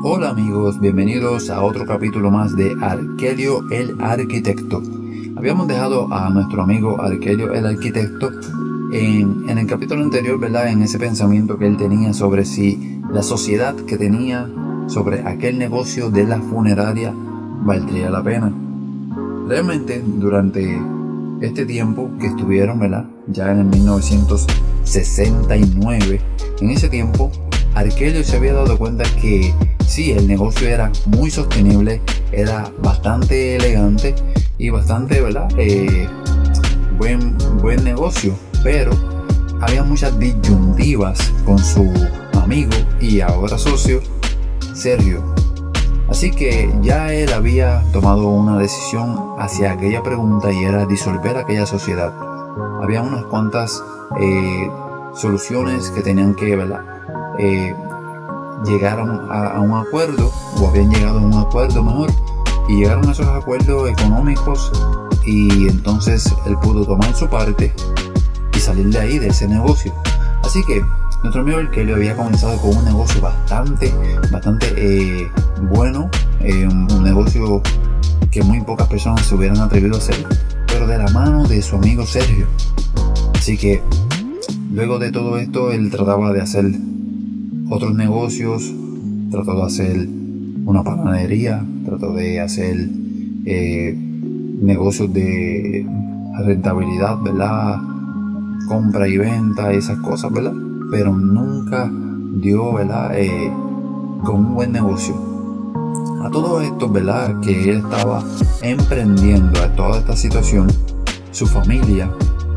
Hola amigos, bienvenidos a otro capítulo más de Arquelio el Arquitecto. Habíamos dejado a nuestro amigo Arquelio el Arquitecto en, el capítulo anterior, ¿verdad? En ese pensamiento que él tenía sobre si la sociedad que tenía sobre aquel negocio de la funeraria valdría la pena. Realmente durante este tiempo que estuvieron, ¿verdad? Ya en el 1969, en ese tiempo Arquelio se había dado cuenta que sí, el negocio era muy sostenible, era bastante elegante y bastante, ¿verdad? Eh, buen, buen negocio, pero había muchas disyuntivas con su amigo y ahora socio, Sergio. Así que ya él había tomado una decisión hacia aquella pregunta y era disolver aquella sociedad. Había unas cuantas eh, soluciones que tenían que, ¿verdad? Eh, llegaron a, un acuerdo o habían llegado a un acuerdo mejor y llegaron a esos acuerdos económicos y entonces él pudo tomar su parte y salir de ahí, de ese negocio. Así que nuestro amigo el que le había comenzado con un negocio bastante, bastante eh, bueno, eh, un negocio que muy pocas personas se hubieran atrevido a hacer, pero de la mano de su amigo Sergio. Así que luego de todo esto, él trataba de hacer otros negocios, trató de hacer una panadería, trató de hacer eh, negocios de rentabilidad, ¿verdad? Compra y venta, esas cosas, ¿verdad? Pero nunca dio, ¿verdad? Eh, con un buen negocio. A todo esto, ¿verdad? Que él estaba emprendiendo a toda esta situación, su familia,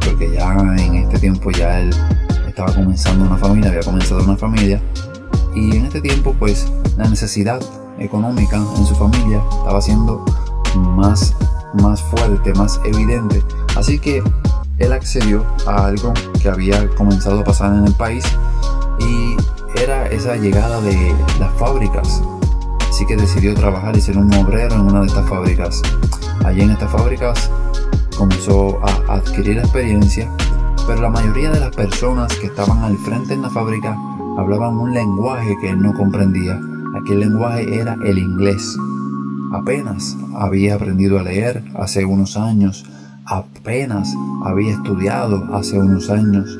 porque ya en este tiempo ya él estaba comenzando una familia, había comenzado una familia, y en este tiempo pues la necesidad económica en su familia estaba siendo más, más fuerte, más evidente. Así que él accedió a algo que había comenzado a pasar en el país y era esa llegada de las fábricas. Así que decidió trabajar y ser un obrero en una de estas fábricas. Allí en estas fábricas comenzó a adquirir experiencia pero la mayoría de las personas que estaban al frente en la fábrica hablaban un lenguaje que él no comprendía. Aquel lenguaje era el inglés. Apenas había aprendido a leer hace unos años, apenas había estudiado hace unos años.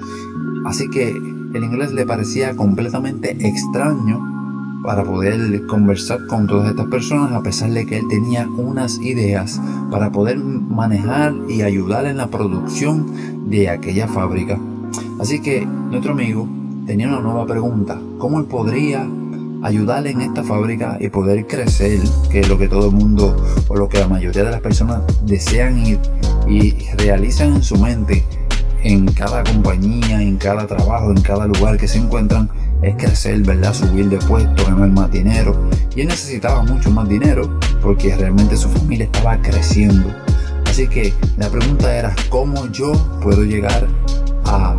Así que el inglés le parecía completamente extraño para poder conversar con todas estas personas a pesar de que él tenía unas ideas para poder manejar y ayudar en la producción de aquella fábrica. Así que nuestro amigo tenía una nueva pregunta, ¿cómo él podría ayudarle en esta fábrica y poder crecer, que es lo que todo el mundo o lo que la mayoría de las personas desean ir y realizan en su mente en cada compañía, en cada trabajo, en cada lugar que se encuentran, es crecer, ¿verdad? Subir de puesto, ganar más dinero. Y él necesitaba mucho más dinero porque realmente su familia estaba creciendo. Así que la pregunta era, ¿cómo yo puedo llegar a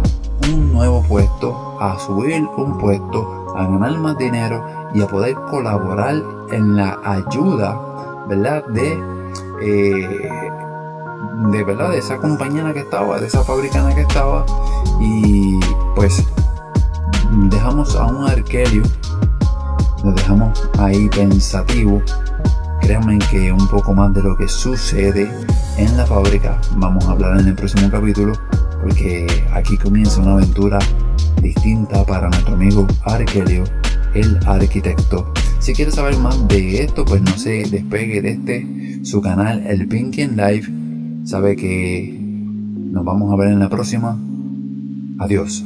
un nuevo puesto, a subir un puesto, a ganar más dinero y a poder colaborar en la ayuda, ¿verdad? De, eh, de verdad, de esa compañía que estaba, de esa fábrica que estaba. Y pues dejamos a un arquerio, lo dejamos ahí pensativo. Créanme que un poco más de lo que sucede en la fábrica vamos a hablar en el próximo capítulo, porque aquí comienza una aventura distinta para nuestro amigo Arquelio, el arquitecto. Si quieres saber más de esto, pues no se despegue de este su canal, el Pinkin Live. Sabe que nos vamos a ver en la próxima. Adiós.